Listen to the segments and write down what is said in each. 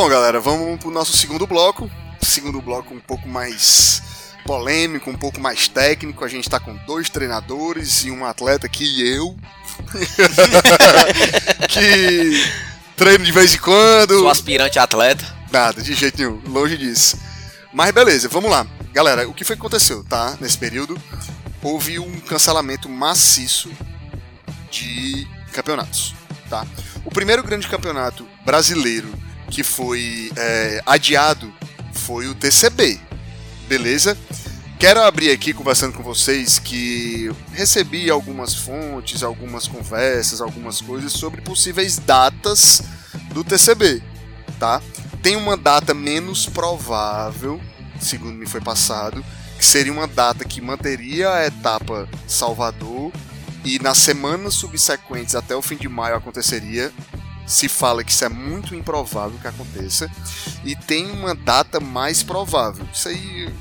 Bom, galera, vamos pro nosso segundo bloco. Segundo bloco um pouco mais polêmico, um pouco mais técnico. A gente tá com dois treinadores e um atleta que eu. que treino de vez em quando. Sou aspirante atleta. Nada, de jeito nenhum, longe disso. Mas beleza, vamos lá. Galera, o que foi que aconteceu, tá? Nesse período, houve um cancelamento maciço de campeonatos, tá? O primeiro grande campeonato brasileiro que foi é, adiado foi o TCB, beleza? Quero abrir aqui conversando com vocês que recebi algumas fontes, algumas conversas, algumas coisas sobre possíveis datas do TCB, tá? Tem uma data menos provável, segundo me foi passado, que seria uma data que manteria a etapa Salvador e nas semanas subsequentes até o fim de maio aconteceria. Se fala que isso é muito improvável que aconteça e tem uma data mais provável. Isso aí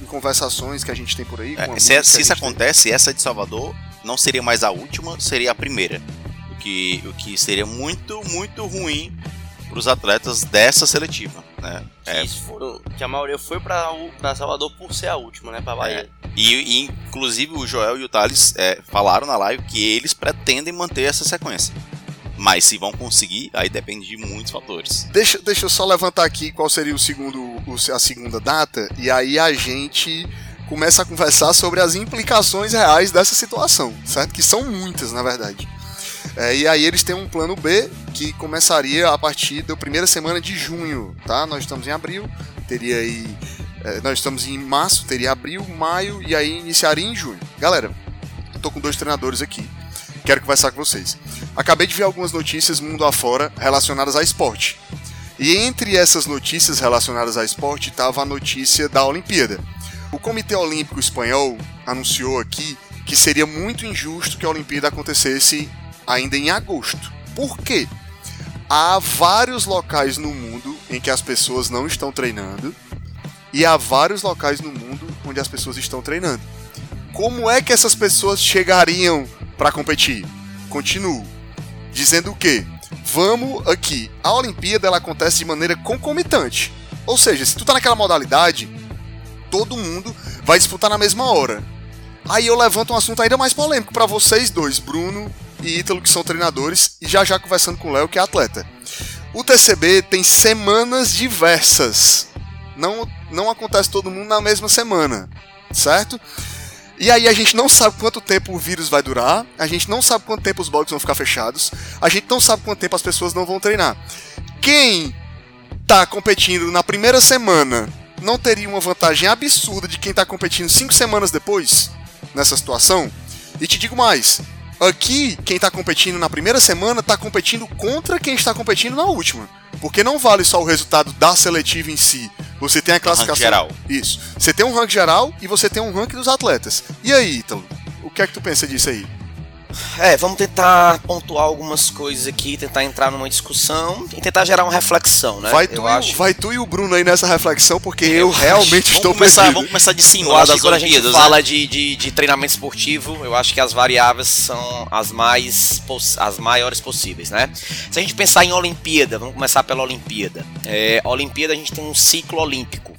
em conversações que a gente tem por aí. É, se, se isso acontece, tem. essa de Salvador não seria mais a última, seria a primeira. O que, o que seria muito, muito ruim para os atletas dessa seletiva. Né? É. Isso foram, que a maioria foi para Salvador por ser a última, né? Para Bahia. É. E, e, inclusive o Joel e o Thales é, falaram na live que eles pretendem manter essa sequência. Mas se vão conseguir, aí depende de muitos fatores. Deixa, deixa eu só levantar aqui qual seria o segundo, a segunda data, e aí a gente começa a conversar sobre as implicações reais dessa situação, certo? Que são muitas, na verdade. É, e aí eles têm um plano B que começaria a partir da primeira semana de junho, tá? Nós estamos em abril, teria aí. É, nós estamos em março, teria abril, maio e aí iniciaria em junho. Galera, eu tô com dois treinadores aqui. Quero conversar com vocês. Acabei de ver algumas notícias mundo afora relacionadas a esporte. E entre essas notícias relacionadas a esporte estava a notícia da Olimpíada. O Comitê Olímpico Espanhol anunciou aqui que seria muito injusto que a Olimpíada acontecesse ainda em agosto. Por quê? Há vários locais no mundo em que as pessoas não estão treinando e há vários locais no mundo onde as pessoas estão treinando. Como é que essas pessoas chegariam para competir? Continuo dizendo o quê? Vamos aqui. A Olimpíada ela acontece de maneira concomitante. Ou seja, se tu tá naquela modalidade, todo mundo vai disputar na mesma hora. Aí eu levanto um assunto ainda mais polêmico para vocês dois, Bruno e Ítalo, que são treinadores, e já já conversando com o Léo, que é atleta. O TCB tem semanas diversas. Não, não acontece todo mundo na mesma semana, certo? E aí a gente não sabe quanto tempo o vírus vai durar, a gente não sabe quanto tempo os blogs vão ficar fechados, a gente não sabe quanto tempo as pessoas não vão treinar. Quem tá competindo na primeira semana não teria uma vantagem absurda de quem tá competindo cinco semanas depois nessa situação? E te digo mais, Aqui, quem está competindo na primeira semana está competindo contra quem está competindo na última. Porque não vale só o resultado da seletiva em si. Você tem a classificação. Geral. Isso. Você tem um ranking geral e você tem um ranking dos atletas. E aí, Ítalo? O que é que tu pensa disso aí? É, vamos tentar pontuar algumas coisas aqui, tentar entrar numa discussão e tentar gerar uma reflexão, né? Vai tu, eu acho... vai tu e o Bruno aí nessa reflexão, porque eu, eu realmente estou começar, perdido. Vamos começar de cima lá das quando a gente né? fala de, de, de, treinamento esportivo, eu acho que as variáveis são as mais as maiores possíveis, né? Se a gente pensar em Olimpíada, vamos começar pela Olimpíada. É, Olimpíada a gente tem um ciclo olímpico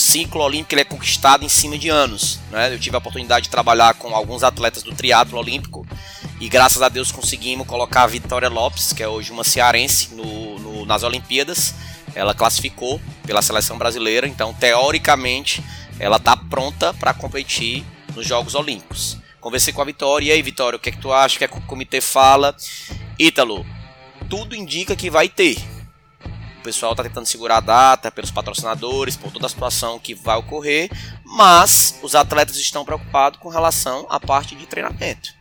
ciclo olímpico ele é conquistado em cima de anos. Né? Eu tive a oportunidade de trabalhar com alguns atletas do triatlo olímpico e graças a Deus conseguimos colocar a Vitória Lopes, que é hoje uma cearense, no, no, nas Olimpíadas. Ela classificou pela seleção brasileira, então teoricamente ela está pronta para competir nos Jogos Olímpicos. Conversei com a Vitória, e aí Vitória, o que é que tu acha? O que é que o comitê fala? Ítalo, tudo indica que vai ter. O pessoal está tentando segurar a data pelos patrocinadores, por toda a situação que vai ocorrer, mas os atletas estão preocupados com relação à parte de treinamento.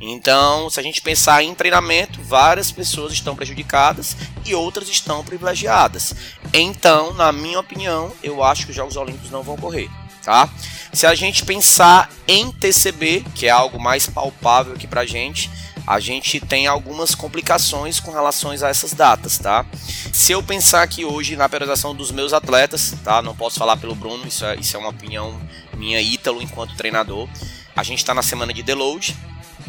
Então, se a gente pensar em treinamento, várias pessoas estão prejudicadas e outras estão privilegiadas. Então, na minha opinião, eu acho que os Jogos Olímpicos não vão ocorrer. Tá? Se a gente pensar em TCB, que é algo mais palpável aqui pra gente, a gente tem algumas complicações com relação a essas datas, tá? Se eu pensar aqui hoje na periodização dos meus atletas, tá? Não posso falar pelo Bruno, isso é, isso é uma opinião minha, Ítalo, enquanto treinador. A gente está na semana de deload,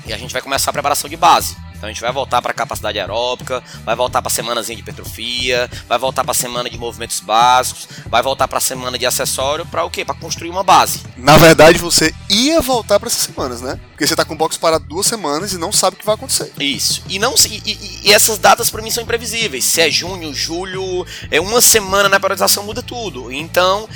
e a gente vai começar a preparação de base. Então a gente vai voltar para capacidade aeróbica, vai voltar para semanazinha de hipertrofia, vai voltar para semana de movimentos básicos, vai voltar para semana de acessório para o quê? Para construir uma base. Na verdade, você ia voltar para essas semanas, né? Porque você tá com o box para duas semanas e não sabe o que vai acontecer. Isso. E não e, e, e essas datas para mim são imprevisíveis. Se é junho, julho, é uma semana na periodização muda tudo. Então,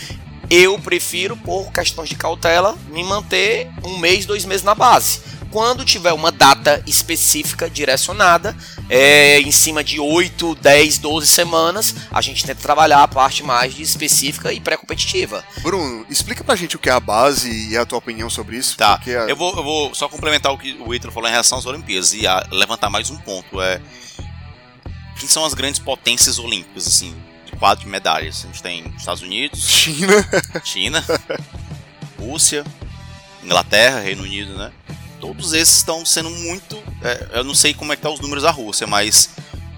eu prefiro, por questões de cautela, me manter um mês, dois meses na base. Quando tiver uma data específica direcionada, é, em cima de 8, 10, 12 semanas, a gente tenta trabalhar a parte mais de específica e pré-competitiva. Bruno, explica pra gente o que é a base e a tua opinião sobre isso. Tá, a... eu, vou, eu vou só complementar o que o Ítalo falou em relação às Olimpíadas e levantar mais um ponto. É, quem são as grandes potências olímpicas, assim, quadro de medalhas. A gente tem Estados Unidos, China, China, Rússia, Inglaterra, Reino Unido, né? Todos esses estão sendo muito. É, eu não sei como é que tá os números da Rússia, mas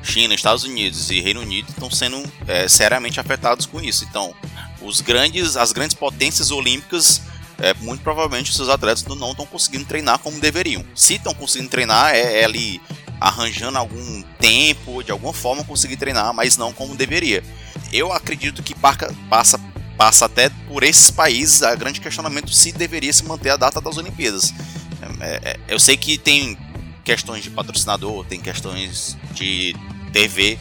China, Estados Unidos e Reino Unido estão sendo é, seriamente afetados com isso. Então, os grandes, as grandes potências olímpicas, é, muito provavelmente os seus atletas não estão conseguindo treinar como deveriam. Se estão conseguindo treinar, é, é ali arranjando algum tempo, de alguma forma conseguir treinar, mas não como deveria eu acredito que passa, passa até por esses países a grande questionamento se deveria se manter a data das Olimpíadas. É, é, eu sei que tem questões de patrocinador, tem questões de TV,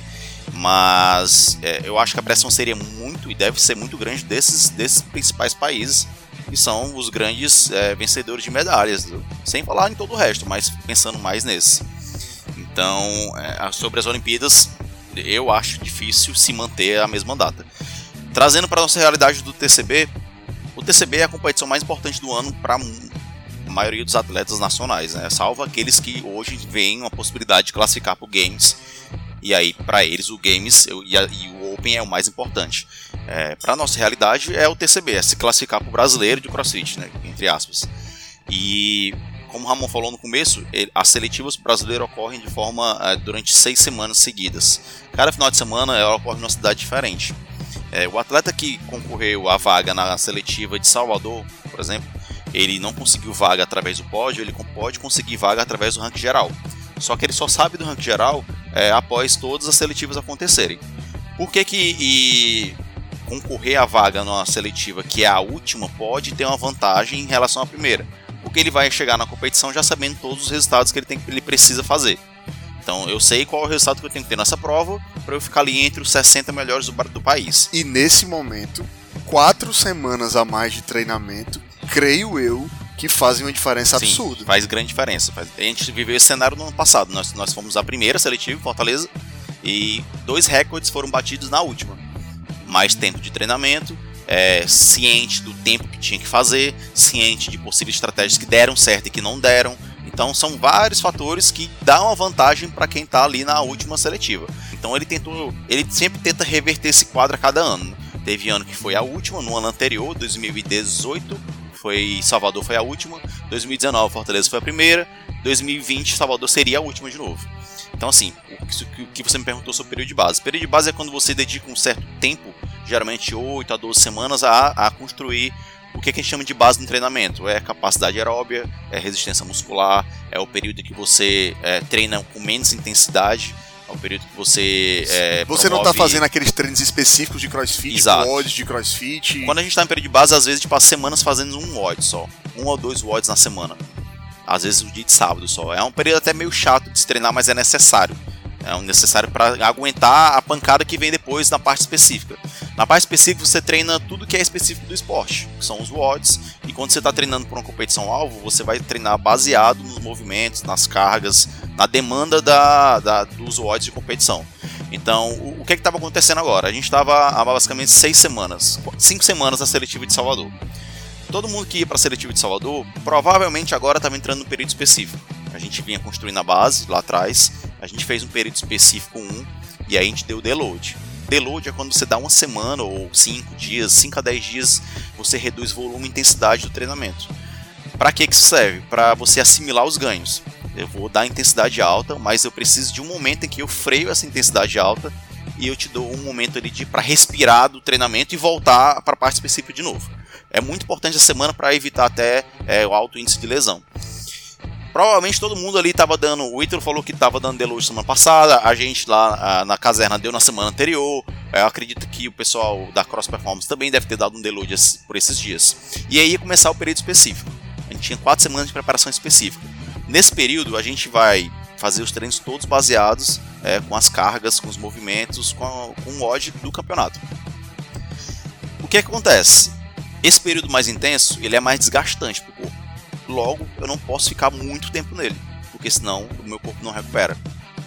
mas é, eu acho que a pressão seria muito e deve ser muito grande desses, desses principais países que são os grandes é, vencedores de medalhas, sem falar em todo o resto, mas pensando mais nesse. Então, é, sobre as Olimpíadas, eu acho difícil se manter a mesma data. Trazendo para nossa realidade do TCB, o TCB é a competição mais importante do ano para a maioria dos atletas nacionais, né? salvo aqueles que hoje veem uma possibilidade de classificar para o Games. E aí, para eles, o Games e, a, e, o Open é o mais importante. É, para a nossa realidade, é o TCB, é se classificar para o brasileiro de CrossFit, né? entre aspas. E como o Ramon falou no começo, as seletivas brasileiras ocorrem de forma é, durante seis semanas seguidas. Cada final de semana ela ocorre numa cidade diferente. É, o atleta que concorreu à vaga na seletiva de Salvador, por exemplo, ele não conseguiu vaga através do pódio, ele pode conseguir vaga através do ranking geral. Só que ele só sabe do ranking geral é, após todas as seletivas acontecerem. Por que, que concorrer à vaga numa seletiva que é a última pode ter uma vantagem em relação à primeira? porque ele vai chegar na competição já sabendo todos os resultados que ele, tem, ele precisa fazer. Então eu sei qual é o resultado que eu tenho que ter nessa prova para eu ficar ali entre os 60 melhores do, do país. E nesse momento, quatro semanas a mais de treinamento, creio eu, que fazem uma diferença Sim, absurda. Faz grande diferença. A gente viveu esse cenário no ano passado. Nós, nós fomos a primeira seletiva em Fortaleza e dois recordes foram batidos na última. Mais tempo de treinamento, é, ciente do tempo que tinha que fazer, ciente de possíveis estratégias que deram certo e que não deram. Então são vários fatores que dão uma vantagem para quem está ali na última seletiva. Então ele tentou, ele sempre tenta reverter esse quadro a cada ano. Teve ano que foi a última, no ano anterior, 2018, foi Salvador foi a última, 2019 Fortaleza foi a primeira, 2020 Salvador seria a última de novo. Então assim, o que você me perguntou sobre o período de base. O período de base é quando você dedica um certo tempo geralmente 8 a 12 semanas, a, a construir o que, a gente chama de base no treinamento. É capacidade aeróbia, é resistência muscular, é o período que você é, treina com menos intensidade, é o período que você. É, você não está fazendo aqueles treinos específicos de crossfit, Exato. WODs de crossfit. Quando a gente está em período de base, às vezes a gente passa semanas fazendo um WOD só. Um ou dois WODs na semana. Às vezes o dia de sábado só. É um período até meio chato de se treinar, mas é necessário. É necessário para aguentar a pancada que vem depois na parte específica. Na parte específica você treina tudo que é específico do esporte, que são os WODs, e quando você está treinando por uma competição alvo, você vai treinar baseado nos movimentos, nas cargas, na demanda da, da dos WODs de competição. Então, o, o que é estava acontecendo agora? A gente estava há basicamente seis semanas, cinco semanas na seletiva de Salvador. Todo mundo que ia para a seletiva de Salvador, provavelmente agora estava entrando no período específico. A gente vinha construindo a base lá atrás, a gente fez um período específico 1 e aí a gente deu o deload. Deload é quando você dá uma semana ou 5 dias, 5 a 10 dias, você reduz volume e intensidade do treinamento. Para que isso serve? Para você assimilar os ganhos. Eu vou dar intensidade alta, mas eu preciso de um momento em que eu freio essa intensidade alta e eu te dou um momento ali de para respirar do treinamento e voltar para a parte específica de novo. É muito importante a semana para evitar até é, o alto índice de lesão. Provavelmente todo mundo ali tava dando. O Ítalo falou que tava dando deload semana passada, a gente lá a, na caserna deu na semana anterior. Eu acredito que o pessoal da Cross Performance também deve ter dado um deload por esses dias. E aí ia começar o período específico. A gente tinha quatro semanas de preparação específica. Nesse período, a gente vai fazer os treinos todos baseados é, com as cargas, com os movimentos, com, a, com o odd do campeonato. O que acontece? Esse período mais intenso, ele é mais desgastante para o corpo. Logo, eu não posso ficar muito tempo nele, porque senão o meu corpo não recupera.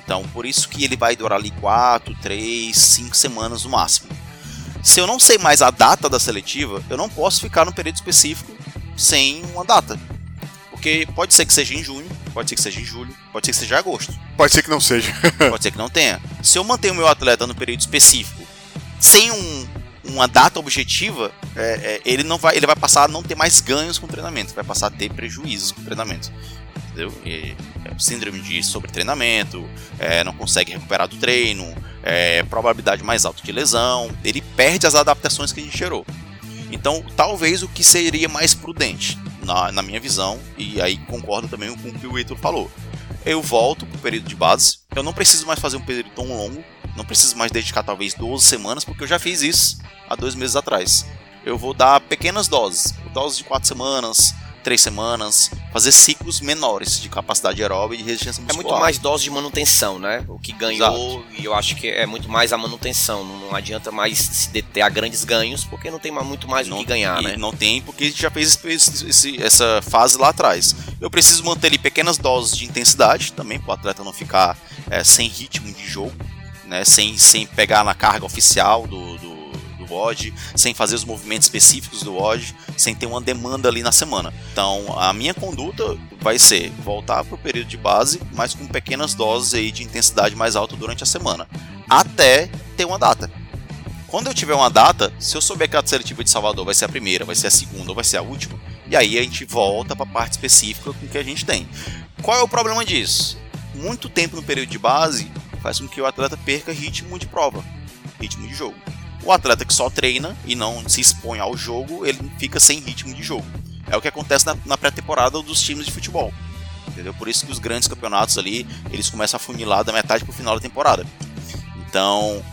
Então, por isso que ele vai durar ali 4, 3, 5 semanas no máximo. Se eu não sei mais a data da seletiva, eu não posso ficar no período específico sem uma data. Porque pode ser que seja em junho, pode ser que seja em julho, pode ser que seja em agosto. Pode ser que não seja. pode ser que não tenha. Se eu manter o meu atleta no período específico sem um, uma data objetiva, é, é, ele não vai, ele vai passar a não ter mais ganhos com o treinamento, vai passar a ter prejuízos com o treinamento. Entendeu? E, é, síndrome de sobretreinamento, é, não consegue recuperar do treino, é, probabilidade mais alta de lesão, ele perde as adaptações que a gente gerou. Então, talvez o que seria mais prudente, na, na minha visão, e aí concordo também com o que o Heitor falou. Eu volto para o período de base, eu não preciso mais fazer um período tão longo, não preciso mais dedicar talvez 12 semanas, porque eu já fiz isso há dois meses atrás. Eu vou dar pequenas doses, doses de 4 semanas, três semanas, fazer ciclos menores de capacidade aeróbica e de resistência muscular. É muito mais dose de manutenção, né? O que ganhou, Exato. e eu acho que é muito mais a manutenção. Não adianta mais se deter a grandes ganhos, porque não tem muito mais não, o que ganhar, né? Não tem, porque a gente já fez esse, esse, essa fase lá atrás. Eu preciso manter ali pequenas doses de intensidade também, para o atleta não ficar é, sem ritmo de jogo, né? Sem, sem pegar na carga oficial do, do WOD, sem fazer os movimentos específicos do WOD, sem ter uma demanda ali na semana. Então, a minha conduta vai ser voltar para o período de base, mas com pequenas doses aí de intensidade mais alta durante a semana, até ter uma data. Quando eu tiver uma data, se eu souber que a seletiva de Salvador vai ser a primeira, vai ser a segunda ou vai ser a última, e aí a gente volta para a parte específica com que a gente tem. Qual é o problema disso? Muito tempo no período de base faz com que o atleta perca ritmo de prova, ritmo de jogo. O atleta que só treina e não se expõe ao jogo, ele fica sem ritmo de jogo. É o que acontece na, na pré-temporada dos times de futebol. Entendeu? Por isso que os grandes campeonatos ali, eles começam a funilar da metade pro final da temporada. Então,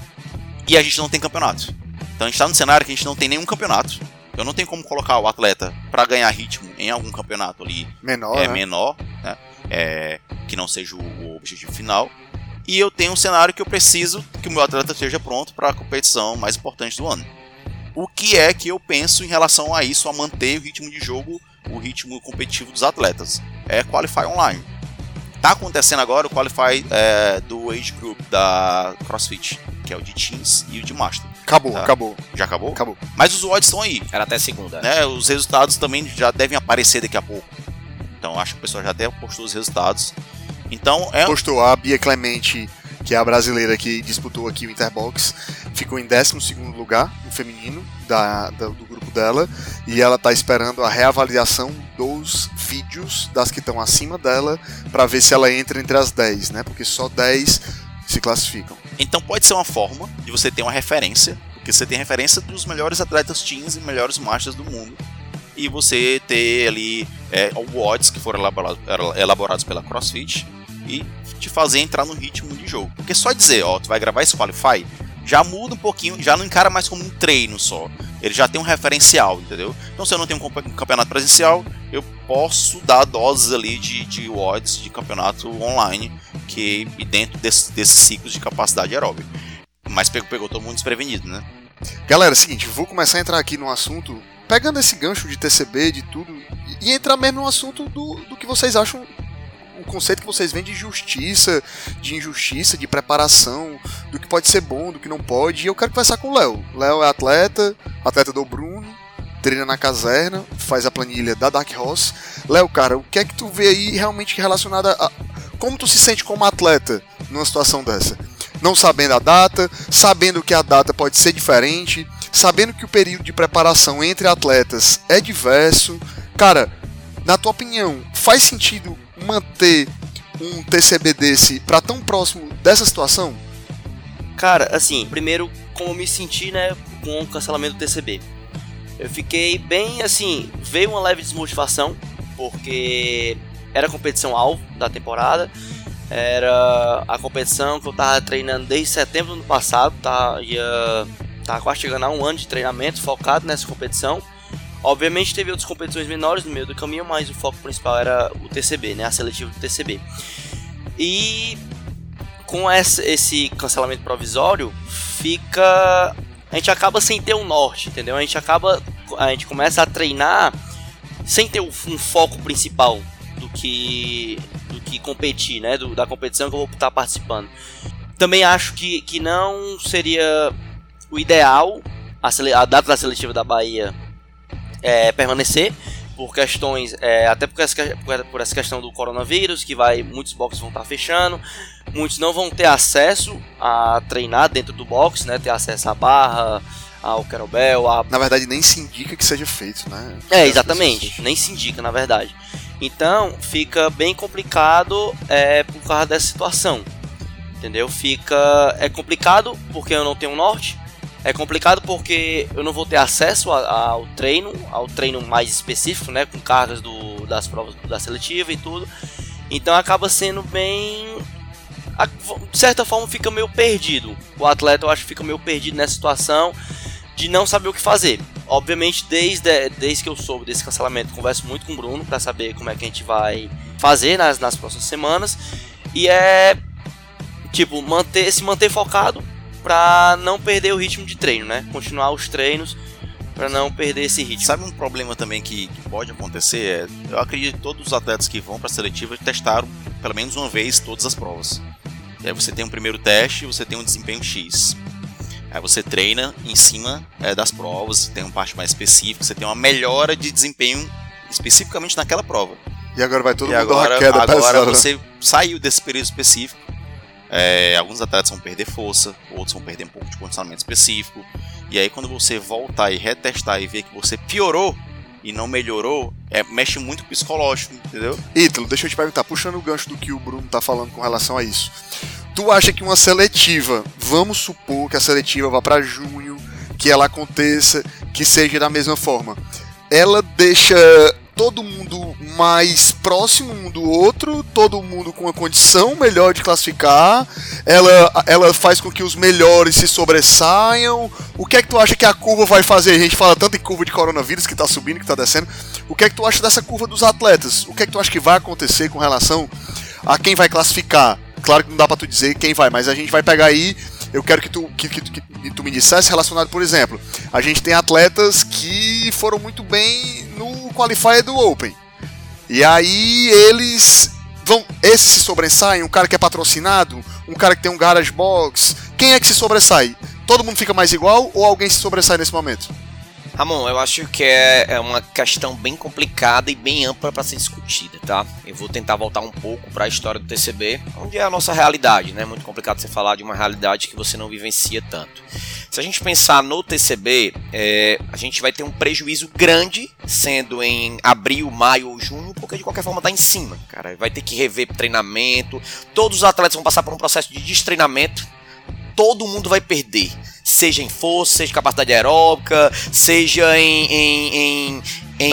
e a gente não tem campeonato. Então a gente está no cenário que a gente não tem nenhum campeonato. Eu não tenho como colocar o atleta para ganhar ritmo em algum campeonato ali menor, é né? menor, né? É, que não seja o objetivo final e eu tenho um cenário que eu preciso que o meu atleta esteja pronto para a competição mais importante do ano. O que é que eu penso em relação a isso, a manter o ritmo de jogo, o ritmo competitivo dos atletas? É Qualify Online. Tá acontecendo agora o Qualify é, do Age Group da CrossFit, que é o de Teams e o de Master. Acabou, tá? acabou. Já acabou? Acabou. Mas os odds estão aí. Era até segunda. Né? Os resultados também já devem aparecer daqui a pouco. Então acho que o pessoal já até postou os resultados. Então é. Postou a Bia Clemente, que é a brasileira que disputou aqui o Interbox, ficou em 12 lugar no feminino da, da, do grupo dela e ela está esperando a reavaliação dos vídeos das que estão acima dela para ver se ela entra entre as 10, né? Porque só 10 se classificam. Então pode ser uma forma de você ter uma referência, porque você tem referência dos melhores atletas teens e melhores masters do mundo e você ter ali é, odds que foram elaborados, elaborados pela CrossFit e te fazer entrar no ritmo de jogo. Porque só dizer, ó, tu vai gravar esse Qualify, já muda um pouquinho, já não encara mais como um treino só. Ele já tem um referencial, entendeu? Então, se eu não tenho um campeonato presencial, eu posso dar doses ali de, de odds de campeonato online, que dentro desse, desses ciclos de capacidade aeróbica. Mas pegou, pegou todo mundo desprevenido, né? Galera, é o seguinte, vou começar a entrar aqui no assunto, pegando esse gancho de TCB, de tudo, e entrar mesmo no assunto do, do que vocês acham o conceito que vocês veem de justiça, de injustiça, de preparação, do que pode ser bom, do que não pode. E eu quero conversar com o Léo. Léo é atleta, atleta do Bruno, treina na caserna, faz a planilha da Dark Horse. Léo, cara, o que é que tu vê aí realmente relacionado a. Como tu se sente como atleta numa situação dessa? Não sabendo a data, sabendo que a data pode ser diferente, sabendo que o período de preparação entre atletas é diverso. Cara, na tua opinião, faz sentido manter um TCB desse para tão próximo dessa situação? Cara, assim, primeiro como eu me senti, né, com o cancelamento do TCB. Eu fiquei bem assim, veio uma leve desmotivação, porque era a competição alvo da temporada. Era a competição que eu tava treinando desde setembro do ano passado, tá? Ia, tava quase chegando a um ano de treinamento focado nessa competição. Obviamente teve outras competições menores no meio do caminho, mas o foco principal era o TCB, né? A seletiva do TCB. E com esse cancelamento provisório, fica. A gente acaba sem ter um norte, entendeu? A gente acaba. A gente começa a treinar sem ter um foco principal do que do que competir, né? Do, da competição que eu vou estar participando. Também acho que, que não seria o ideal a, a data da seletiva da Bahia é, permanecer por questões, é, até por essa, por essa questão do coronavírus, que vai muitos boxes vão estar fechando, muitos não vão ter acesso a treinar dentro do box, né, ter acesso à barra, ao kettlebell, a... na verdade nem se indica que seja feito, né? É, exatamente, nem se indica na verdade. Então fica bem complicado é, por causa dessa situação, entendeu? Fica é complicado porque eu não tenho norte é complicado porque eu não vou ter acesso ao treino, ao treino mais específico, né, com cargas do, das provas da seletiva e tudo. Então acaba sendo bem de certa forma fica meio perdido. O atleta eu acho que fica meio perdido nessa situação de não saber o que fazer. Obviamente, desde, desde que eu soube desse cancelamento, converso muito com o Bruno para saber como é que a gente vai fazer nas, nas próximas semanas. E é tipo, manter, se manter focado, para não perder o ritmo de treino, né? Continuar os treinos para não perder esse ritmo. Sabe um problema também que, que pode acontecer? É, eu acredito que todos os atletas que vão para a seletiva testaram pelo menos uma vez todas as provas. E aí você tem um primeiro teste, você tem um desempenho X. Aí você treina em cima é, das provas, tem uma parte mais específica, você tem uma melhora de desempenho especificamente naquela prova. E agora vai todo e mundo agora, dar uma queda Agora pesada. você saiu desse período específico é, alguns atletas vão perder força, outros vão perder um pouco de condicionamento específico. E aí, quando você voltar e retestar e ver que você piorou e não melhorou, é, mexe muito com o psicológico, entendeu? Ítalo, deixa eu te perguntar, puxando o gancho do que o Bruno tá falando com relação a isso. Tu acha que uma seletiva, vamos supor que a seletiva vá para junho, que ela aconteça, que seja da mesma forma, ela deixa todo mundo mais próximo um do outro, todo mundo com uma condição melhor de classificar, ela, ela faz com que os melhores se sobressaiam. O que é que tu acha que a curva vai fazer? A gente fala tanto em curva de coronavírus que tá subindo, que tá descendo. O que é que tu acha dessa curva dos atletas? O que é que tu acha que vai acontecer com relação a quem vai classificar? Claro que não dá pra tu dizer quem vai, mas a gente vai pegar aí eu quero que tu, que, que, que, tu me dissesse relacionado, por exemplo, a gente tem atletas que foram muito bem no qualifier do Open. E aí eles vão. Esses se sobressaem, um cara que é patrocinado, um cara que tem um garage box. Quem é que se sobressai? Todo mundo fica mais igual ou alguém se sobressai nesse momento? Ramon, eu acho que é, é uma questão bem complicada e bem ampla para ser discutida, tá? Eu vou tentar voltar um pouco para a história do TCB, onde é a nossa realidade, né? Muito complicado você falar de uma realidade que você não vivencia tanto. Se a gente pensar no TCB, é, a gente vai ter um prejuízo grande, sendo em abril, maio ou junho, porque de qualquer forma tá em cima, cara. Vai ter que rever treinamento, todos os atletas vão passar por um processo de destreinamento, todo mundo vai perder. Seja em força, seja em capacidade aeróbica, seja em, em, em, em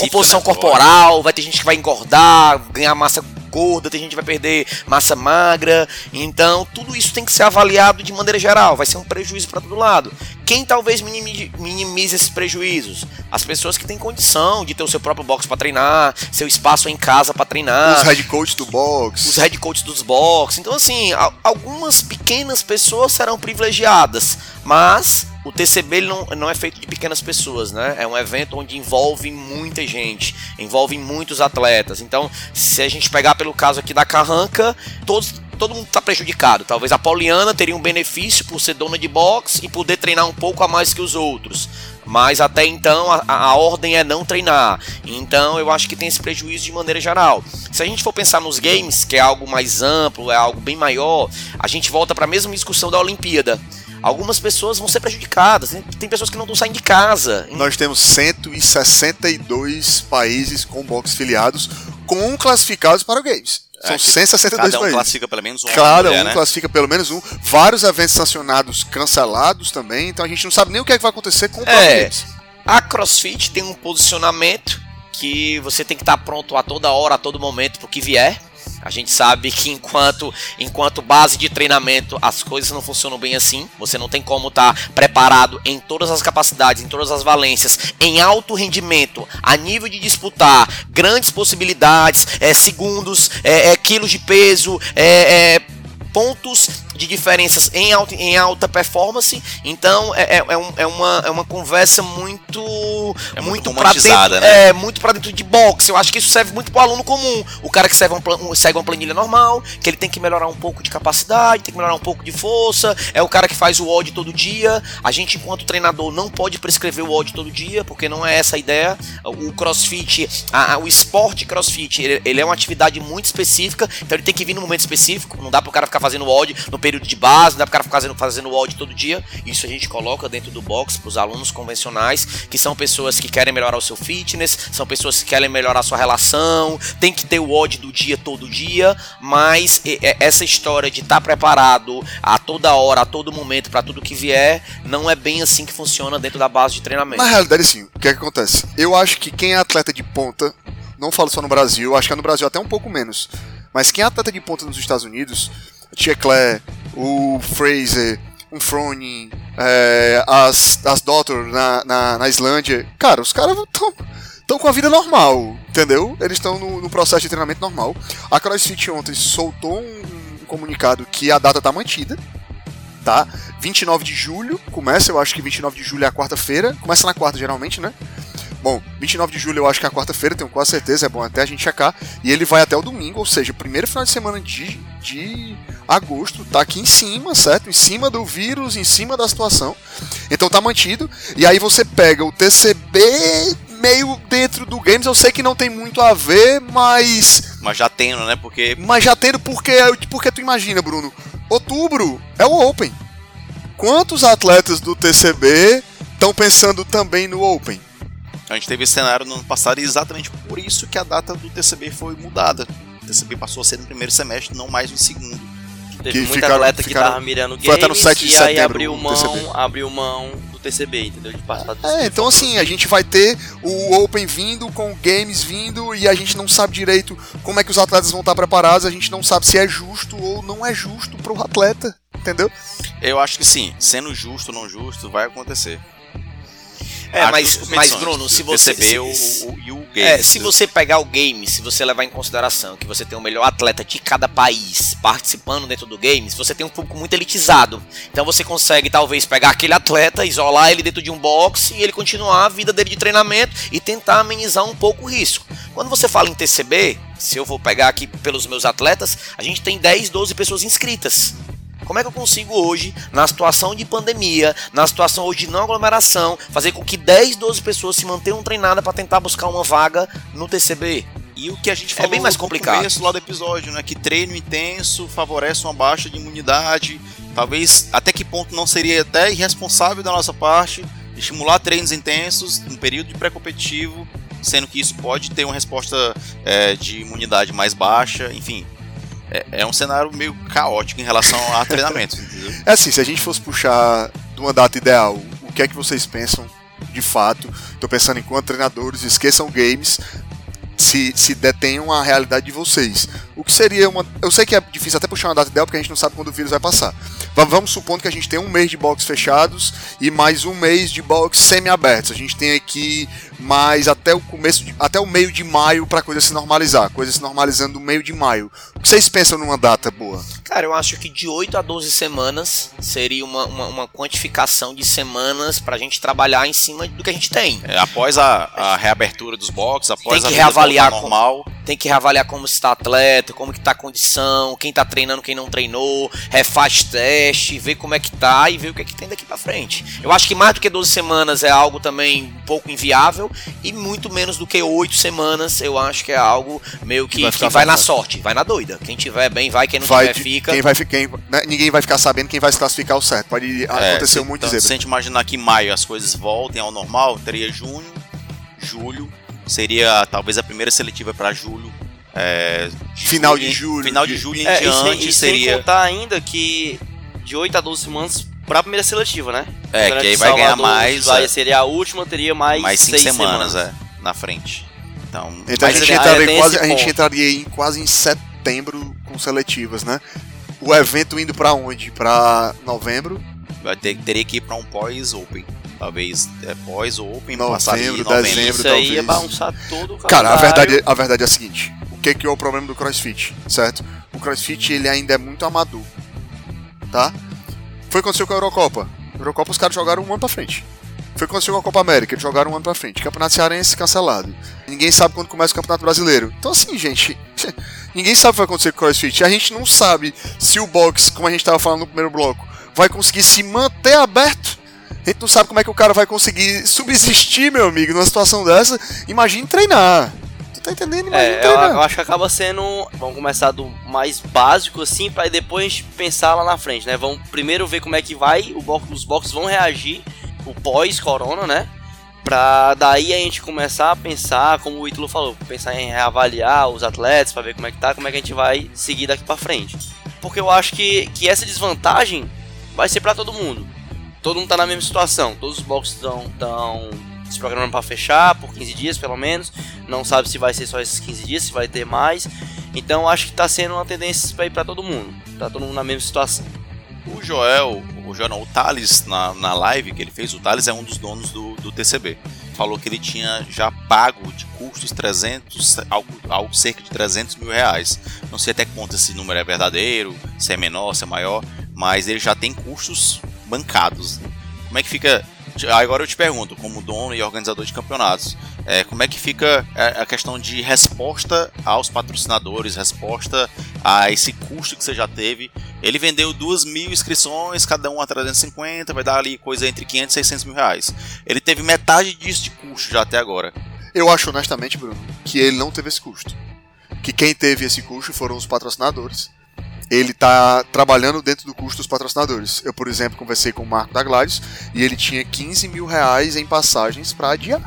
composição né, corporal, vai ter gente que vai engordar, ganhar massa gorda, tem gente que vai perder massa magra. Então, tudo isso tem que ser avaliado de maneira geral, vai ser um prejuízo para todo lado. Quem talvez minimize, minimize esses prejuízos? As pessoas que têm condição de ter o seu próprio box para treinar, seu espaço em casa para treinar. Os head coaches do box. Os head coaches dos box. Então, assim, algumas pequenas pessoas serão privilegiadas, mas o TCB ele não, não é feito de pequenas pessoas, né? É um evento onde envolve muita gente, envolve muitos atletas. Então, se a gente pegar pelo caso aqui da Carranca, todos todo mundo está prejudicado. Talvez a Poliana teria um benefício por ser dona de boxe e poder treinar um pouco a mais que os outros. Mas até então a, a, ordem é não treinar. Então eu acho que tem esse prejuízo de maneira geral. Se a gente for pensar nos games, que é algo mais amplo, é algo bem maior, a gente volta para a mesma discussão da Olimpíada algumas pessoas vão ser prejudicadas. Tem pessoas que não estão saindo de casa. Nós temos 162 países com box filiados com classificados para o Games. São é, 162 cada um países. classifica pelo menos um. Cada mulher, um né? classifica pelo menos um. Vários eventos sancionados cancelados também. Então a gente não sabe nem o que, é que vai acontecer com o é, Games. A CrossFit tem um posicionamento que você tem que estar pronto a toda hora, a todo momento pro que vier. A gente sabe que enquanto, enquanto base de treinamento as coisas não funcionam bem assim. Você não tem como estar tá preparado em todas as capacidades, em todas as valências, em alto rendimento, a nível de disputar grandes possibilidades, é, segundos, é, é, quilos de peso, é, é pontos de diferenças em alta, em alta performance. Então é, é, é, um, é, uma, é uma conversa muito é muito, muito para dentro, né? é muito para dentro de boxe. Eu acho que isso serve muito para o aluno comum, o cara que segue, um, segue uma planilha normal, que ele tem que melhorar um pouco de capacidade, tem que melhorar um pouco de força. É o cara que faz o odd todo dia. A gente enquanto treinador não pode prescrever o odd todo dia, porque não é essa a ideia. O CrossFit, a, a, o esporte CrossFit, ele, ele, é uma atividade muito específica, então ele tem que vir no momento específico. Não dá para o cara ficar fazendo odd no período de base, não dá para o cara ficar fazendo, odd todo dia. Isso a gente coloca dentro do box para os alunos convencionais, que são pessoas que querem melhorar o seu fitness, são pessoas que querem melhorar a sua relação, tem que ter o odd do dia todo dia, mas essa história de estar tá preparado a toda hora, a todo momento para tudo que vier, não é bem assim que funciona dentro da base de treinamento. Na realidade, sim. O que é que acontece? Eu acho que quem é atleta de ponta, não falo só no Brasil, acho que é no Brasil até um pouco menos, mas quem é atleta de ponta nos Estados Unidos, Checler, o Fraser, um Froning, é, as, as Doctor na, na, na Islândia. Cara, os caras estão estão com a vida normal, entendeu? Eles estão no, no, processo de treinamento normal. A CrossFit ontem soltou um, um, comunicado que a data tá mantida, tá? 29 de julho, começa, eu acho que 29 de julho é a quarta-feira, começa na quarta geralmente, né? Bom, 29 de julho eu acho que é a quarta-feira, tenho quase certeza, é bom até a gente checar. E ele vai até o domingo, ou seja, primeiro final de semana de, de agosto, tá aqui em cima, certo? Em cima do vírus, em cima da situação. Então tá mantido. E aí você pega o TCB meio dentro do games, eu sei que não tem muito a ver, mas. Mas já tendo, né? Porque. Mas já tendo, porque, porque tu imagina, Bruno. Outubro é o Open. Quantos atletas do TCB estão pensando também no Open? A gente teve esse cenário no ano passado e exatamente por isso que a data do TCB foi mudada. O TCB passou a ser no primeiro semestre, não mais no segundo. Teve que muita ficaram, atleta ficaram, que tava mirando games até no 7 de e aí abriu mão, abriu mão do TCB, entendeu? De passar do É, então assim, a gente vai ter o Open vindo, com o Games vindo, e a gente não sabe direito como é que os atletas vão estar preparados, a gente não sabe se é justo ou não é justo pro atleta, entendeu? Eu acho que sim, sendo justo ou não justo, vai acontecer. É, mas, mas Bruno, se você. Se, o, o, o game, é, se você pegar o game, se você levar em consideração que você tem o melhor atleta de cada país participando dentro do game, você tem um público muito elitizado. Então você consegue talvez pegar aquele atleta, isolar ele dentro de um box e ele continuar a vida dele de treinamento e tentar amenizar um pouco o risco. Quando você fala em TCB, se eu vou pegar aqui pelos meus atletas, a gente tem 10, 12 pessoas inscritas. Como é que eu consigo hoje, na situação de pandemia, na situação hoje de não aglomeração, fazer com que 10, 12 pessoas se mantenham treinadas para tentar buscar uma vaga no TCB? E o que a gente falou é bem mais complicado. no começo lá do episódio, né? Que treino intenso favorece uma baixa de imunidade. Talvez até que ponto não seria até irresponsável da nossa parte estimular treinos intensos no período de pré-competitivo, sendo que isso pode ter uma resposta é, de imunidade mais baixa, enfim é, é um cenário meio caótico em relação a treinamento. entendeu? É assim, se a gente fosse puxar de uma data ideal, o que é que vocês pensam de fato? Estou pensando enquanto treinadores, esqueçam games, se, se detenham a realidade de vocês. O que seria uma. Eu sei que é difícil até puxar uma data ideal porque a gente não sabe quando o vírus vai passar. Vamos supondo que a gente tem um mês de box fechados e mais um mês de box semi-abertos. A gente tem aqui mais até o começo, de, até o meio de maio para a coisa se normalizar. Coisa se normalizando no meio de maio. O que vocês pensam numa data boa? Cara, eu acho que de 8 a 12 semanas seria uma, uma, uma quantificação de semanas para a gente trabalhar em cima do que a gente tem. É, após a, a, reabertura dos boxes, após tem que a reavaliar normal. Como, tem que reavaliar como está atleta, como que está a condição, quem está treinando, quem não treinou, refaz teste, ver como é que tá e ver o que, é que tem daqui para frente. Eu acho que mais do que 12 semanas é algo também um pouco inviável e muito menos do que 8 semanas eu acho que é algo meio que, que vai, que vai na sorte, vai na doida. Quem tiver bem vai, quem não vai, tiver fica. Quem vai, quem, né, ninguém vai ficar sabendo quem vai se classificar o certo. Pode é, acontecer se, muito então, Se a gente imaginar que em maio as coisas voltem ao normal, teria junho, julho, seria talvez a primeira seletiva para julho, é, de final julho, de julho. Final de julho em é, diante e sem, e seria. Sem contar ainda que de 8 a 12 semanas para a primeira seletiva, né? É, que aí vai ganhar mais. Vai, é, seria a última, teria mais, mais 5 semanas, semanas, é, na frente. Então, Então a gente, entraria quase, a gente entraria em quase em setembro com seletivas, né? O evento indo pra onde? Pra novembro? vai ter, teria que ir pra um pós-open. Talvez é, pós ou open Novembro, em novembro. dezembro. Isso aí ia talvez. bagunçar todo o Cara, a verdade, a verdade é a seguinte: o que, que é o problema do CrossFit, certo? O CrossFit ele ainda é muito amador, tá? Foi o que aconteceu com a Eurocopa. A Eurocopa os caras jogaram um ano pra frente. Foi o que aconteceu com a Copa América, eles jogaram um ano pra frente. Campeonato Cearense cancelado. Ninguém sabe quando começa o Campeonato Brasileiro. Então, assim, gente, ninguém sabe o que vai acontecer com o CrossFit. A gente não sabe se o box, como a gente tava falando no primeiro bloco, vai conseguir se manter aberto. A gente não sabe como é que o cara vai conseguir subsistir, meu amigo, numa situação dessa. Imagine treinar. Tá entendendo? Imagine É, eu, eu acho que acaba sendo. Vamos começar do mais básico, assim, pra depois a gente pensar lá na frente, né? Vamos primeiro ver como é que vai, o box, os boxes vão reagir, o pós-corona, né? Pra daí a gente começar a pensar, como o Ítalo falou, pensar em reavaliar os atletas, pra ver como é que tá, como é que a gente vai seguir daqui pra frente. Porque eu acho que, que essa desvantagem vai ser pra todo mundo. Todo mundo tá na mesma situação, todos os boxes estão tão se programando pra fechar por 15 dias pelo menos não sabe se vai ser só esses 15 dias, se vai ter mais. Então acho que tá sendo uma tendência pra ir pra todo mundo. Tá todo mundo na mesma situação. O Joel, o Joel não, o Thales, na, na live que ele fez, o Thales é um dos donos do, do TCB. Falou que ele tinha já pago de custos 300, algo, algo cerca de 300 mil reais. Não sei até quanto esse número é verdadeiro, se é menor, se é maior, mas ele já tem custos bancados. Como é que fica? Agora eu te pergunto, como dono e organizador de campeonatos, é, como é que fica a questão de resposta aos patrocinadores, resposta a esse custo que você já teve? Ele vendeu duas mil inscrições, cada uma a 350, vai dar ali coisa entre 500 e 600 mil reais. Ele teve metade disso de custo já até agora. Eu acho honestamente, Bruno, que ele não teve esse custo. Que quem teve esse custo foram os patrocinadores. Ele tá trabalhando dentro do custo dos patrocinadores. Eu, por exemplo, conversei com o Marco da Gladys e ele tinha 15 mil reais em passagens para adiar.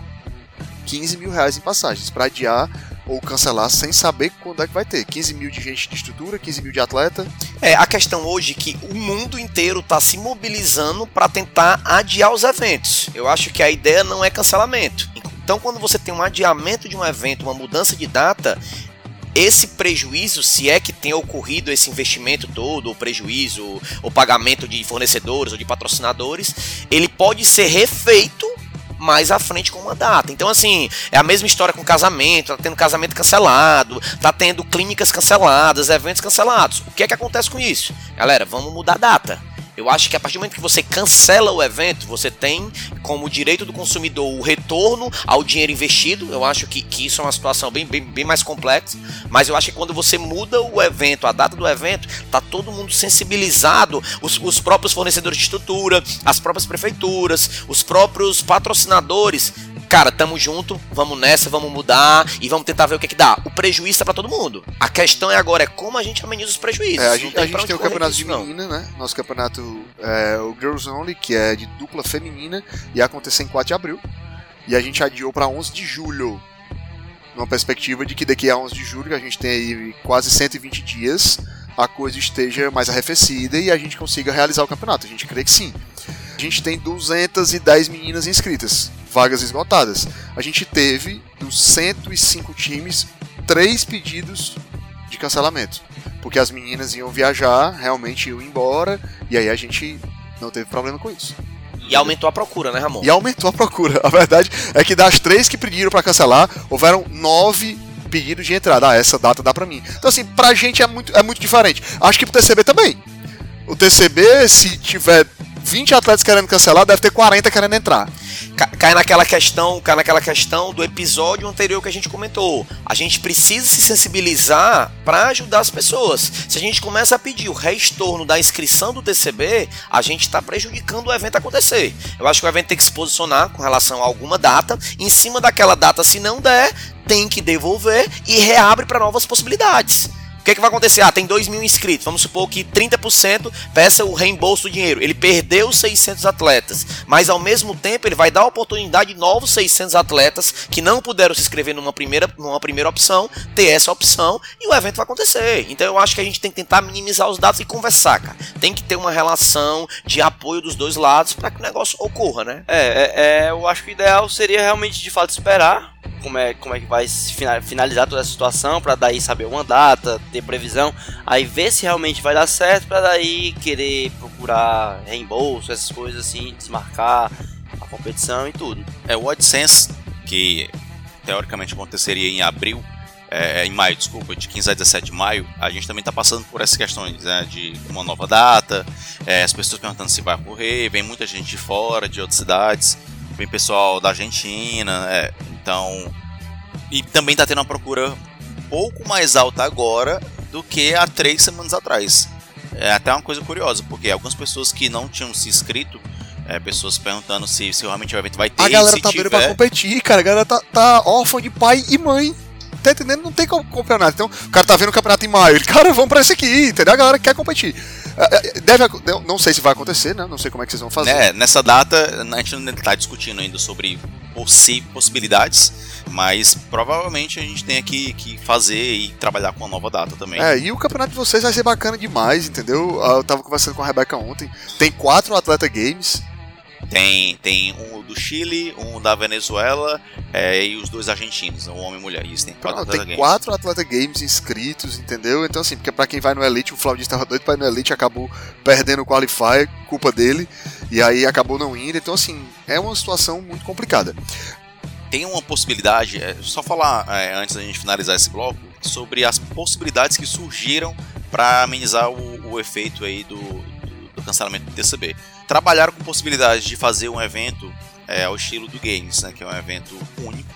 15 mil reais em passagens para adiar ou cancelar sem saber quando é que vai ter. 15 mil de gente de estrutura, 15 mil de atleta. É, a questão hoje é que o mundo inteiro está se mobilizando para tentar adiar os eventos. Eu acho que a ideia não é cancelamento. Então, quando você tem um adiamento de um evento, uma mudança de data, esse prejuízo, se é que tem ocorrido esse investimento todo, ou prejuízo, ou pagamento de fornecedores ou de patrocinadores, ele pode ser refeito mais à frente com uma data. Então, assim, é a mesma história com casamento, tá tendo casamento cancelado, tá tendo clínicas canceladas, eventos cancelados. O que é que acontece com isso? Galera, vamos mudar a data. Eu acho que a partir do momento que você cancela o evento, você tem como direito do consumidor o retorno ao dinheiro investido. Eu acho que, que isso é uma situação bem, bem, bem mais complexa. Mas eu acho que quando você muda o evento, a data do evento, tá todo mundo sensibilizado. Os, os próprios fornecedores de estrutura, as próprias prefeituras, os próprios patrocinadores. Cara, tamo junto, vamos nessa, vamos mudar e vamos tentar ver o que, que dá. O prejuízo tá pra todo mundo. A questão é agora é como a gente ameniza os prejuízos. É, a gente, tem a gente tem o campeonato com de isso, não. menina, né? Nosso campeonato é o Girls Only, que é de dupla feminina, ia acontecer em 4 de abril. E a gente adiou para 11 de julho. Numa perspectiva de que daqui a 11 de julho, que a gente tem aí quase 120 dias, a coisa esteja mais arrefecida e a gente consiga realizar o campeonato. A gente crê que sim. A gente tem 210 meninas inscritas, vagas esgotadas. A gente teve, dos 105 times, três pedidos de cancelamento. Porque as meninas iam viajar, realmente iam embora, e aí a gente não teve problema com isso. E aumentou a procura, né, Ramon? E aumentou a procura. A verdade é que das três que pediram pra cancelar, houveram nove pedidos de entrada. Ah, essa data dá pra mim. Então, assim, pra gente é muito, é muito diferente. Acho que pro TCB também. O TCB, se tiver 20 atletas querendo cancelar, deve ter 40 querendo entrar. Ca- Cai naquela questão, cai naquela questão do episódio anterior que a gente comentou. A gente precisa se sensibilizar para ajudar as pessoas. Se a gente começa a pedir o reestorno da inscrição do TCB, a gente está prejudicando o evento acontecer. Eu acho que o evento tem que se posicionar com relação a alguma data. Em cima daquela data, se não der, tem que devolver e reabre para novas possibilidades. Que, que vai acontecer? Ah, tem 2 mil inscritos. Vamos supor que 30% peça o reembolso do dinheiro. Ele perdeu 600 atletas, mas ao mesmo tempo ele vai dar a oportunidade de novos 600 atletas que não puderam se inscrever numa primeira, numa primeira opção, ter essa opção e o evento vai acontecer. Então eu acho que a gente tem que tentar minimizar os dados e conversar, cara. Tem que ter uma relação de apoio dos dois lados para que o negócio ocorra, né? É, é, é, eu acho que o ideal seria realmente de fato esperar como é, como é que vai finalizar toda a situação, para daí saber uma data, ter previsão, aí ver se realmente vai dar certo, para daí querer procurar reembolso, essas coisas assim, desmarcar a competição e tudo. É o AdSense, que teoricamente aconteceria em abril, é, é, em maio, desculpa, de 15 a 17 de maio, a gente também está passando por essas questões né, de uma nova data, é, as pessoas perguntando se vai ocorrer, vem muita gente de fora, de outras cidades, vem pessoal da Argentina, é, então. E também está tendo uma procura um pouco mais alta agora do que há três semanas atrás. É até uma coisa curiosa, porque algumas pessoas que não tinham se inscrito é, pessoas perguntando se, se realmente o evento vai ter. A galera tá tiver... doida pra competir, cara. A galera tá, tá órfã de pai e mãe. Tá entendendo? Não tem campeonato. Então, o cara tá vendo o campeonato em maio. Ele, cara, vamos pra esse aqui, entendeu? A galera quer competir. É, é, deve, não sei se vai acontecer, né? Não sei como é que vocês vão fazer. É, nessa data, a gente não tá discutindo ainda sobre possi possibilidades, mas provavelmente a gente tem que, que fazer e trabalhar com uma nova data também. É, e o campeonato de vocês vai ser bacana demais, entendeu? Eu tava conversando com a Rebeca ontem. Tem quatro atleta games tem, tem um do Chile, um da Venezuela é, e os dois argentinos, um homem e mulher. Isso, tem quatro, Não, tem games. quatro Atleta Games inscritos, entendeu? Então, assim, porque pra quem vai no Elite, o Flávio estava doido pra ir no Elite, acabou perdendo o Qualify, culpa dele, e aí acabou não indo. Então, assim, é uma situação muito complicada. Tem uma possibilidade, é, só falar é, antes da gente finalizar esse bloco, sobre as possibilidades que surgiram para amenizar o, o efeito aí do, do, do cancelamento do TCB trabalharam com possibilidades de fazer um evento é, ao estilo do Games, né, que é um evento único,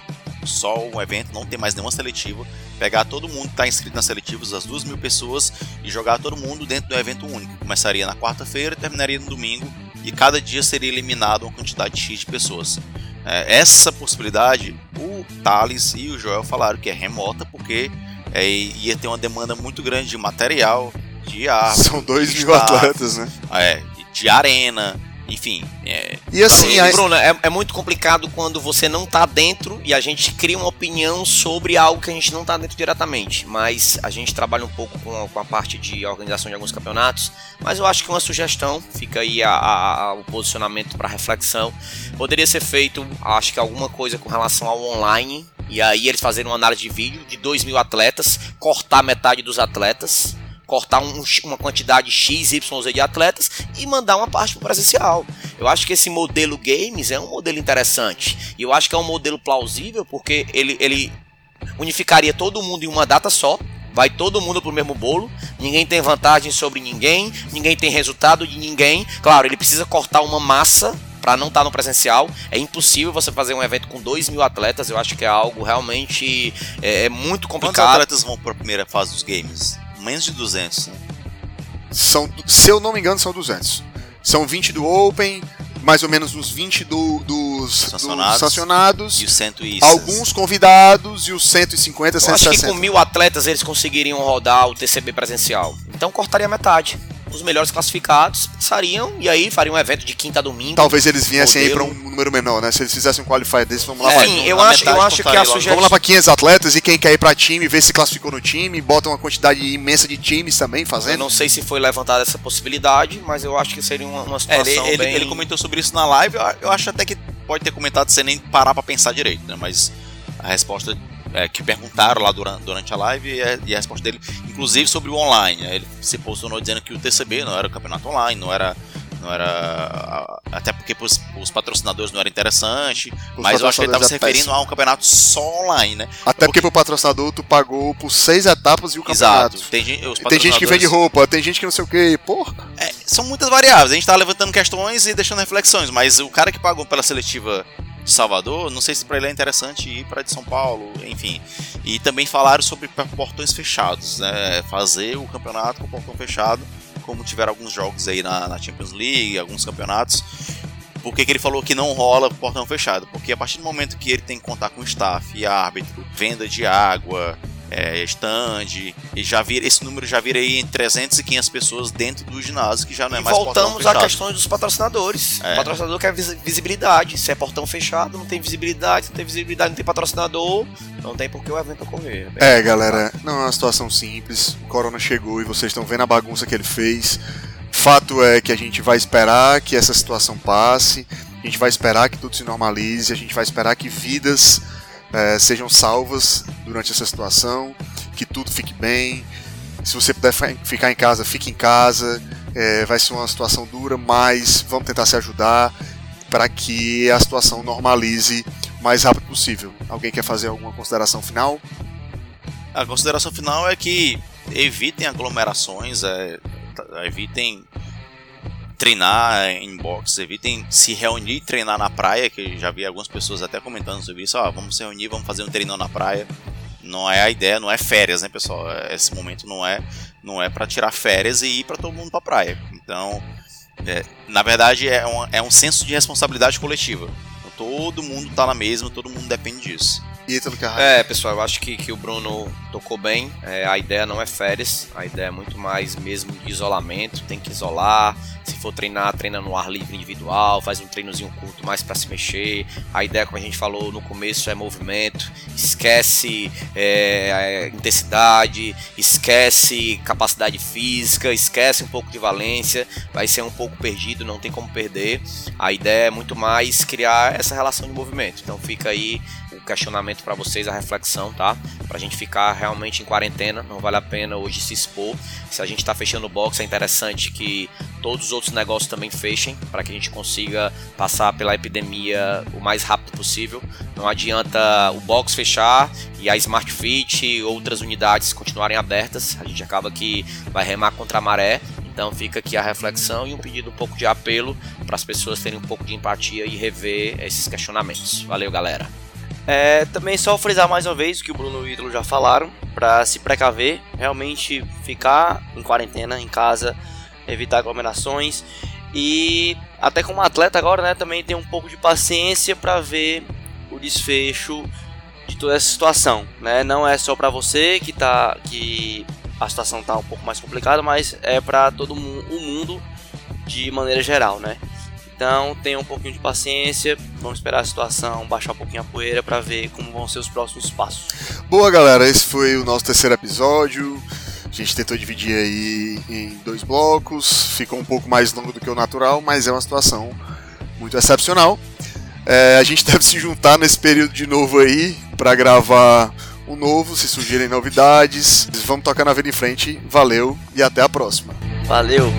só um evento, não tem mais nenhuma seletiva, pegar todo mundo que está inscrito nas seletivas, as duas mil pessoas, e jogar todo mundo dentro do evento único. Começaria na quarta-feira e terminaria no domingo, e cada dia seria eliminado uma quantidade X de pessoas. É, essa possibilidade, o Thales e o Joel falaram que é remota, porque é, ia ter uma demanda muito grande de material, de ar. São dois mil atletas, né? É, de arena, enfim. É, e assim, então, Bruno, é, é, muito complicado quando você não tá dentro e a gente cria uma opinião sobre algo que a gente não tá dentro diretamente. Mas a gente trabalha um pouco com a, com a parte de organização de alguns campeonatos. Mas eu acho que uma sugestão, fica aí a, a, o posicionamento para reflexão. Poderia ser feito, acho que alguma coisa com relação ao online. E aí eles fazerem uma análise de vídeo de 2 mil atletas, cortar metade dos atletas cortar um, uma quantidade X, Y, Z de atletas e mandar uma parte para presencial. Eu acho que esse modelo games é um modelo interessante. E eu acho que é um modelo plausível porque ele, ele unificaria todo mundo em uma data só. Vai todo mundo pro mesmo bolo, ninguém tem vantagem sobre ninguém, ninguém tem resultado de ninguém. Claro, ele precisa cortar uma massa para não estar tá no presencial. É impossível você fazer um evento com 2 mil atletas. Eu acho que é algo realmente é, é muito complicado. Quantos atletas vão para a primeira fase dos games? Menos de 200. Né? São, se eu não me engano, são 200. São 20 do Open, mais ou menos uns 20 do, dos, sancionados, dos sancionados. E os 100 Alguns convidados e os 150, eu 160. Acho que com mil atletas eles conseguiriam rodar o TCB presencial. Então cortaria metade os melhores classificados passariam e aí fariam um evento de quinta a domingo. Talvez eles viessem aí para um número menor, né? Se eles fizessem um qualify desse, vamos lá. É, sim, eu acho, eu acho que a sugestão... Vamos lá para 500 atletas e quem quer ir para time, ver se classificou no time, bota uma quantidade imensa de times também fazendo. Eu não sei se foi levantada essa possibilidade, mas eu acho que seria uma, uma situação é, ele, bem... ele, comentou sobre isso na live, eu acho até que pode ter comentado sem nem parar para pensar direito, né? Mas a resposta é, que perguntaram lá durante, durante a live e a, e a, resposta dele, inclusive sobre o online. Ele se posicionou dizendo que o TCB não era o campeonato online, não era. Não era. Até porque os, os patrocinadores não era interessante. Os mas eu acho que ele estava se é referindo a um campeonato só online, né? Até porque, porque pro patrocinador tu pagou por seis etapas e o campeonato. Exato. Tem, patrocinadores... tem gente que vende roupa, tem gente que não sei o que, porra. É, são muitas variáveis. A gente tá levantando questões e deixando reflexões, mas o cara que pagou pela seletiva de Salvador, não sei se para ele é interessante ir para de São Paulo, enfim. E também falaram sobre portões fechados, né? Fazer o campeonato com portão fechado, como tiveram alguns jogos aí na, na Champions League, alguns campeonatos. Por que, que, ele falou que não rola portão fechado? Porque a partir do momento que ele tem que contar com staff e árbitro, venda de água, é, stand, e já vira, esse número já vira aí entre 300 e 500 pessoas dentro do ginásio, que já não é e mais voltamos à questão dos patrocinadores. É. O patrocinador quer visibilidade. Se é portão fechado, não tem visibilidade. Se não tem visibilidade, não tem patrocinador, não tem por que o evento ocorrer. É, galera, não é uma situação simples. O Corona chegou e vocês estão vendo a bagunça que ele fez. Fato é que a gente vai esperar que essa situação passe, a gente vai esperar que tudo se normalize, a gente vai esperar que vidas é, sejam salvas durante essa situação, que tudo fique bem. Se você puder ficar em casa, fique em casa. É, vai ser uma situação dura, mas vamos tentar se ajudar para que a situação normalize o mais rápido possível. Alguém quer fazer alguma consideração final? A consideração final é que evitem aglomerações, é, evitem treinar em box, evitem se reunir e treinar na praia, que já vi algumas pessoas até comentando sobre isso, ah, vamos se reunir, vamos fazer um treino na praia. Não é a ideia, não é férias, né, pessoal? Esse momento não é não é para tirar férias e ir para todo mundo para praia. Então, é, na verdade, é um, é um senso de responsabilidade coletiva. Todo mundo tá na mesma, todo mundo depende disso. Ítalo Carrara. É, pessoal, eu acho que, que o Bruno tocou bem. É, a ideia não é férias, a ideia é muito mais mesmo de isolamento. Tem que isolar. Se for treinar, treina no ar livre individual, faz um treinozinho curto mais para se mexer. A ideia, como a gente falou no começo, é movimento. Esquece é, intensidade, esquece capacidade física, esquece um pouco de valência. Vai ser um pouco perdido, não tem como perder. A ideia é muito mais criar essa relação de movimento. Então fica aí questionamento para vocês, a reflexão, tá? Pra gente ficar realmente em quarentena, não vale a pena hoje se expor. Se a gente tá fechando o box, é interessante que todos os outros negócios também fechem, para que a gente consiga passar pela epidemia o mais rápido possível. Não adianta o box fechar e a Smart Fit e outras unidades continuarem abertas, a gente acaba que vai remar contra a maré. Então fica aqui a reflexão e um pedido um pouco de apelo para as pessoas terem um pouco de empatia e rever esses questionamentos. Valeu, galera. É, também só frisar mais uma vez o que o Bruno e o Ítalo já falaram, para se precaver, realmente ficar em quarentena, em casa, evitar aglomerações e até como atleta agora, né, também ter um pouco de paciência para ver o desfecho de toda essa situação, né? Não é só para você que tá que a situação tá um pouco mais complicada, mas é para todo mundo, o mundo de maneira geral, né? Então tenha um pouquinho de paciência, vamos esperar a situação baixar um pouquinho a poeira para ver como vão ser os próximos passos. Boa galera, esse foi o nosso terceiro episódio. A gente tentou dividir aí em dois blocos, ficou um pouco mais longo do que o natural, mas é uma situação muito excepcional. É, a gente deve se juntar nesse período de novo aí para gravar um novo, se surgirem novidades. Vamos tocar na vida em frente. Valeu e até a próxima. Valeu!